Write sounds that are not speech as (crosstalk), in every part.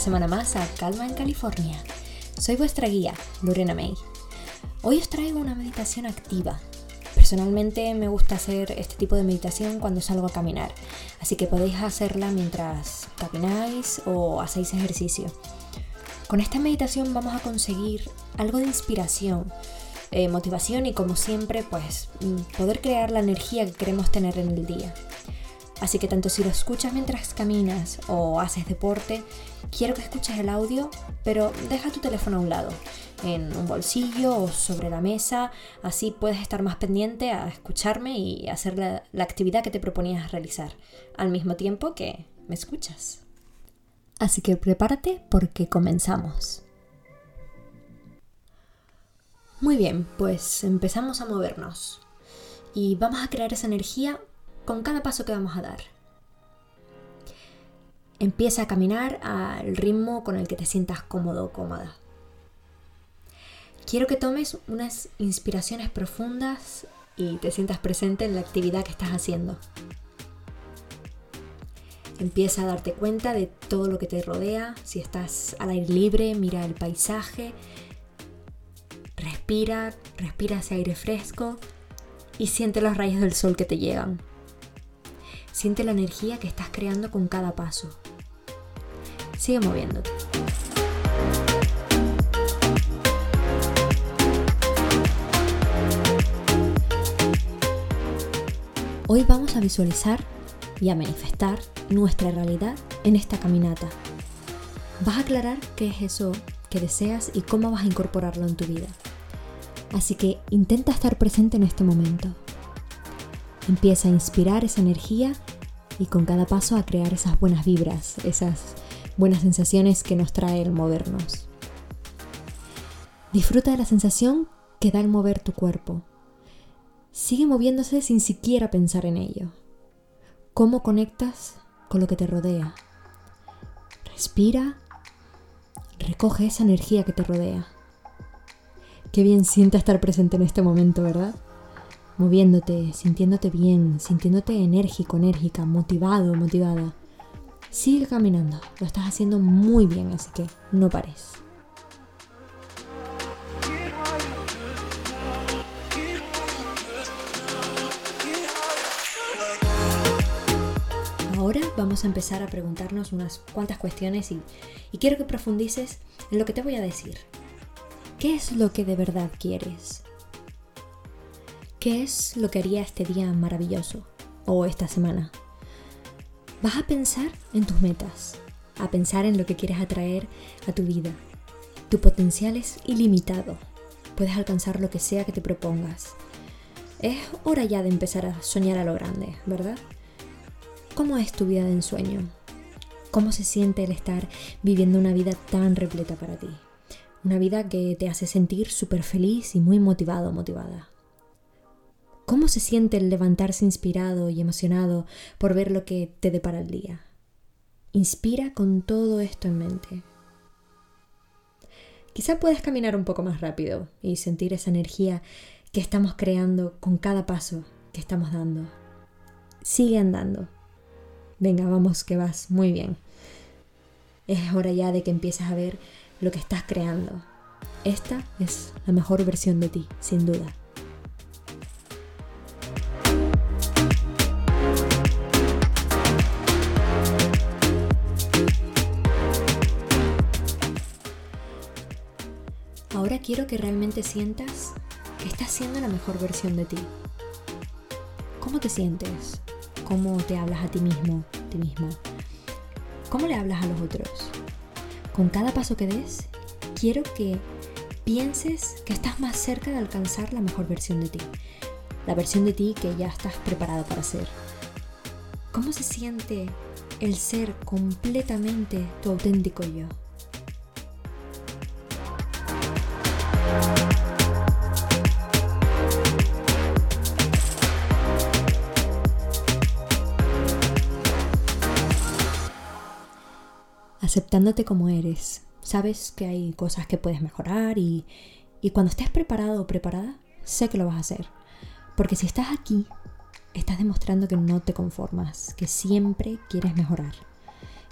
Semana más a Calma en California. Soy vuestra guía, Lorena May. Hoy os traigo una meditación activa. Personalmente me gusta hacer este tipo de meditación cuando salgo a caminar, así que podéis hacerla mientras camináis o hacéis ejercicio. Con esta meditación vamos a conseguir algo de inspiración, eh, motivación y como siempre pues mm, poder crear la energía que queremos tener en el día. Así que tanto si lo escuchas mientras caminas o haces deporte, quiero que escuches el audio, pero deja tu teléfono a un lado, en un bolsillo o sobre la mesa, así puedes estar más pendiente a escucharme y hacer la, la actividad que te proponías realizar, al mismo tiempo que me escuchas. Así que prepárate porque comenzamos. Muy bien, pues empezamos a movernos y vamos a crear esa energía con cada paso que vamos a dar. Empieza a caminar al ritmo con el que te sientas cómodo o cómoda. Quiero que tomes unas inspiraciones profundas y te sientas presente en la actividad que estás haciendo. Empieza a darte cuenta de todo lo que te rodea. Si estás al aire libre, mira el paisaje. Respira, respira ese aire fresco y siente los rayos del sol que te llegan. Siente la energía que estás creando con cada paso. Sigue moviéndote. Hoy vamos a visualizar y a manifestar nuestra realidad en esta caminata. Vas a aclarar qué es eso que deseas y cómo vas a incorporarlo en tu vida. Así que intenta estar presente en este momento. Empieza a inspirar esa energía y con cada paso a crear esas buenas vibras, esas buenas sensaciones que nos trae el movernos. Disfruta de la sensación que da el mover tu cuerpo. Sigue moviéndose sin siquiera pensar en ello. ¿Cómo conectas con lo que te rodea? Respira, recoge esa energía que te rodea. Qué bien siente estar presente en este momento, ¿verdad? Moviéndote, sintiéndote bien, sintiéndote enérgico, enérgica, motivado, motivada. Sigue caminando, lo estás haciendo muy bien, así que no pares. Ahora vamos a empezar a preguntarnos unas cuantas cuestiones y, y quiero que profundices en lo que te voy a decir. ¿Qué es lo que de verdad quieres? ¿Qué es lo que haría este día maravilloso o esta semana? Vas a pensar en tus metas, a pensar en lo que quieres atraer a tu vida. Tu potencial es ilimitado. Puedes alcanzar lo que sea que te propongas. Es hora ya de empezar a soñar a lo grande, ¿verdad? ¿Cómo es tu vida de ensueño? ¿Cómo se siente el estar viviendo una vida tan repleta para ti? Una vida que te hace sentir súper feliz y muy motivado, motivada. ¿Cómo se siente el levantarse inspirado y emocionado por ver lo que te depara el día? Inspira con todo esto en mente. Quizá puedas caminar un poco más rápido y sentir esa energía que estamos creando con cada paso que estamos dando. Sigue andando. Venga, vamos, que vas muy bien. Es hora ya de que empieces a ver lo que estás creando. Esta es la mejor versión de ti, sin duda. Quiero que realmente sientas que estás siendo la mejor versión de ti. ¿Cómo te sientes? ¿Cómo te hablas a ti mismo, ti misma? ¿Cómo le hablas a los otros? Con cada paso que des, quiero que pienses que estás más cerca de alcanzar la mejor versión de ti. La versión de ti que ya estás preparado para ser. ¿Cómo se siente el ser completamente tu auténtico yo? Aceptándote como eres. Sabes que hay cosas que puedes mejorar y, y cuando estés preparado o preparada, sé que lo vas a hacer. Porque si estás aquí, estás demostrando que no te conformas, que siempre quieres mejorar,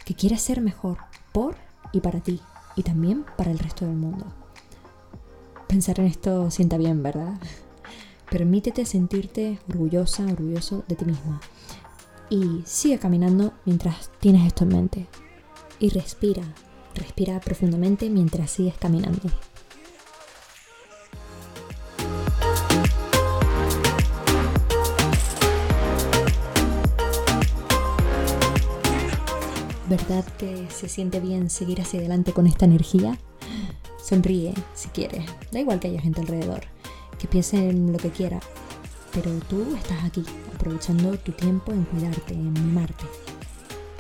que quieres ser mejor por y para ti y también para el resto del mundo. Pensar en esto sienta bien, ¿verdad? (laughs) Permítete sentirte orgullosa, orgulloso de ti misma. Y sigue caminando mientras tienes esto en mente. Y respira, respira profundamente mientras sigues caminando. ¿Verdad que se siente bien seguir hacia adelante con esta energía? Sonríe si quieres, da igual que haya gente alrededor, que piense en lo que quiera, pero tú estás aquí, aprovechando tu tiempo en cuidarte, en mimarte,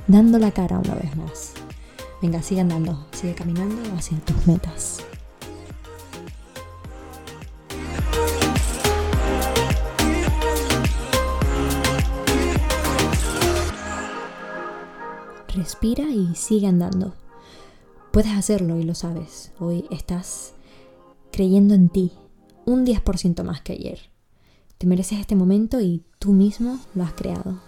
dando la cara una vez más. Venga, sigue andando, sigue caminando hacia tus metas. Respira y sigue andando. Puedes hacerlo y lo sabes. Hoy estás creyendo en ti un 10% más que ayer. Te mereces este momento y tú mismo lo has creado.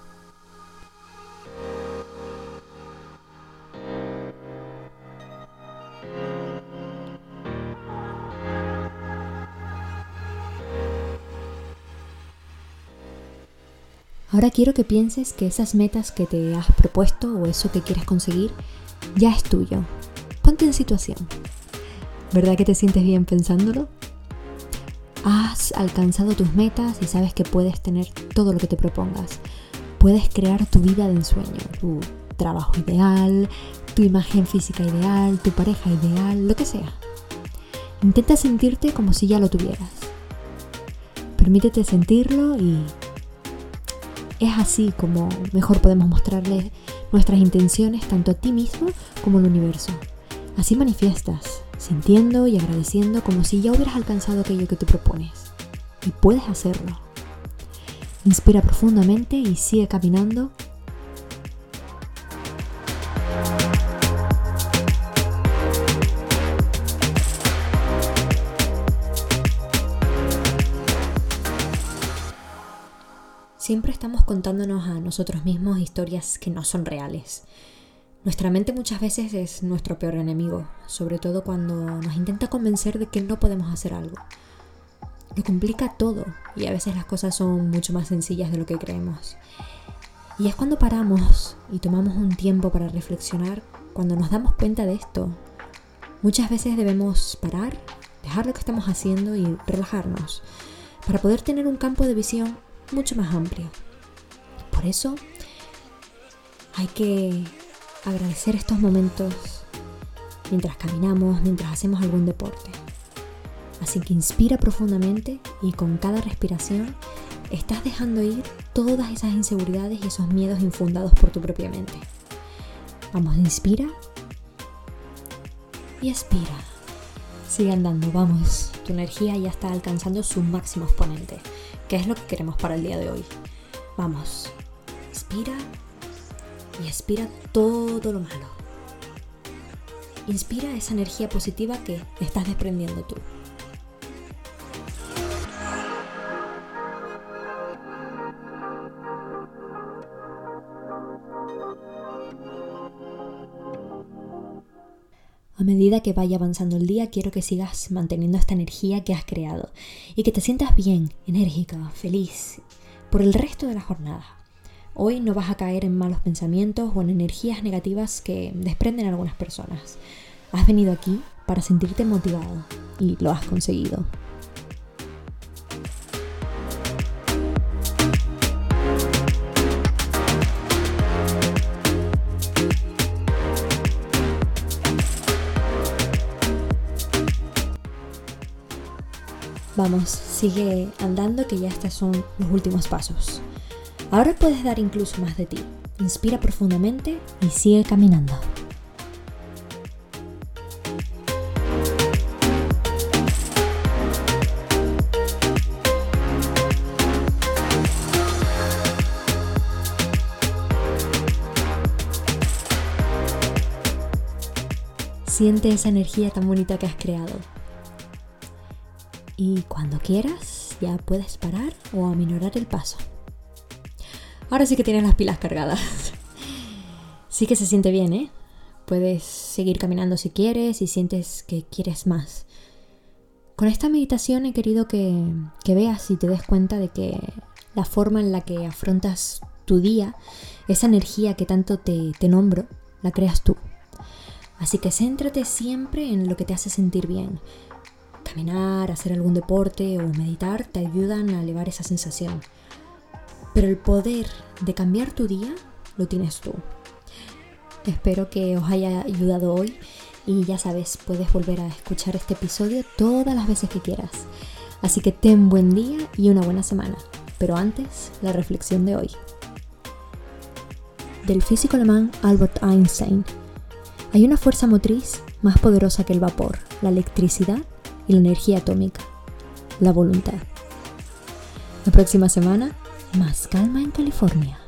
Ahora quiero que pienses que esas metas que te has propuesto o eso que quieres conseguir ya es tuyo. Ponte en situación. ¿Verdad que te sientes bien pensándolo? Has alcanzado tus metas y sabes que puedes tener todo lo que te propongas. Puedes crear tu vida de ensueño, tu trabajo ideal, tu imagen física ideal, tu pareja ideal, lo que sea. Intenta sentirte como si ya lo tuvieras. Permítete sentirlo y es así como mejor podemos mostrarle nuestras intenciones tanto a ti mismo como al universo. Así manifiestas, sintiendo y agradeciendo como si ya hubieras alcanzado aquello que te propones. Y puedes hacerlo. Inspira profundamente y sigue caminando Siempre estamos contándonos a nosotros mismos historias que no son reales. Nuestra mente muchas veces es nuestro peor enemigo, sobre todo cuando nos intenta convencer de que no podemos hacer algo. Lo complica todo y a veces las cosas son mucho más sencillas de lo que creemos. Y es cuando paramos y tomamos un tiempo para reflexionar, cuando nos damos cuenta de esto. Muchas veces debemos parar, dejar lo que estamos haciendo y relajarnos, para poder tener un campo de visión mucho más amplio. Por eso hay que agradecer estos momentos mientras caminamos, mientras hacemos algún deporte. Así que inspira profundamente y con cada respiración estás dejando ir todas esas inseguridades y esos miedos infundados por tu propia mente. Vamos, inspira y expira. Sigue andando, vamos. Tu energía ya está alcanzando su máximo exponente que es lo que queremos para el día de hoy. Vamos, inspira y expira todo lo malo. Inspira esa energía positiva que estás desprendiendo tú. Medida que vaya avanzando el día, quiero que sigas manteniendo esta energía que has creado y que te sientas bien, enérgica, feliz por el resto de la jornada. Hoy no vas a caer en malos pensamientos o en energías negativas que desprenden algunas personas. Has venido aquí para sentirte motivado y lo has conseguido. Vamos, sigue andando que ya estos son los últimos pasos. Ahora puedes dar incluso más de ti. Inspira profundamente y sigue caminando. Siente esa energía tan bonita que has creado. Y cuando quieras, ya puedes parar o aminorar el paso. Ahora sí que tienes las pilas cargadas. (laughs) Sí que se siente bien, ¿eh? Puedes seguir caminando si quieres y sientes que quieres más. Con esta meditación he querido que, que veas y te des cuenta de que la forma en la que afrontas tu día, esa energía que tanto te, te nombro, la creas tú. Así que céntrate siempre en lo que te hace sentir bien. Caminar, hacer algún deporte o meditar te ayudan a elevar esa sensación. Pero el poder de cambiar tu día lo tienes tú. Espero que os haya ayudado hoy y ya sabes, puedes volver a escuchar este episodio todas las veces que quieras. Así que ten buen día y una buena semana. Pero antes, la reflexión de hoy. Del físico alemán Albert Einstein. Hay una fuerza motriz más poderosa que el vapor, la electricidad y la energía atómica, la voluntad. La próxima semana, más calma en California.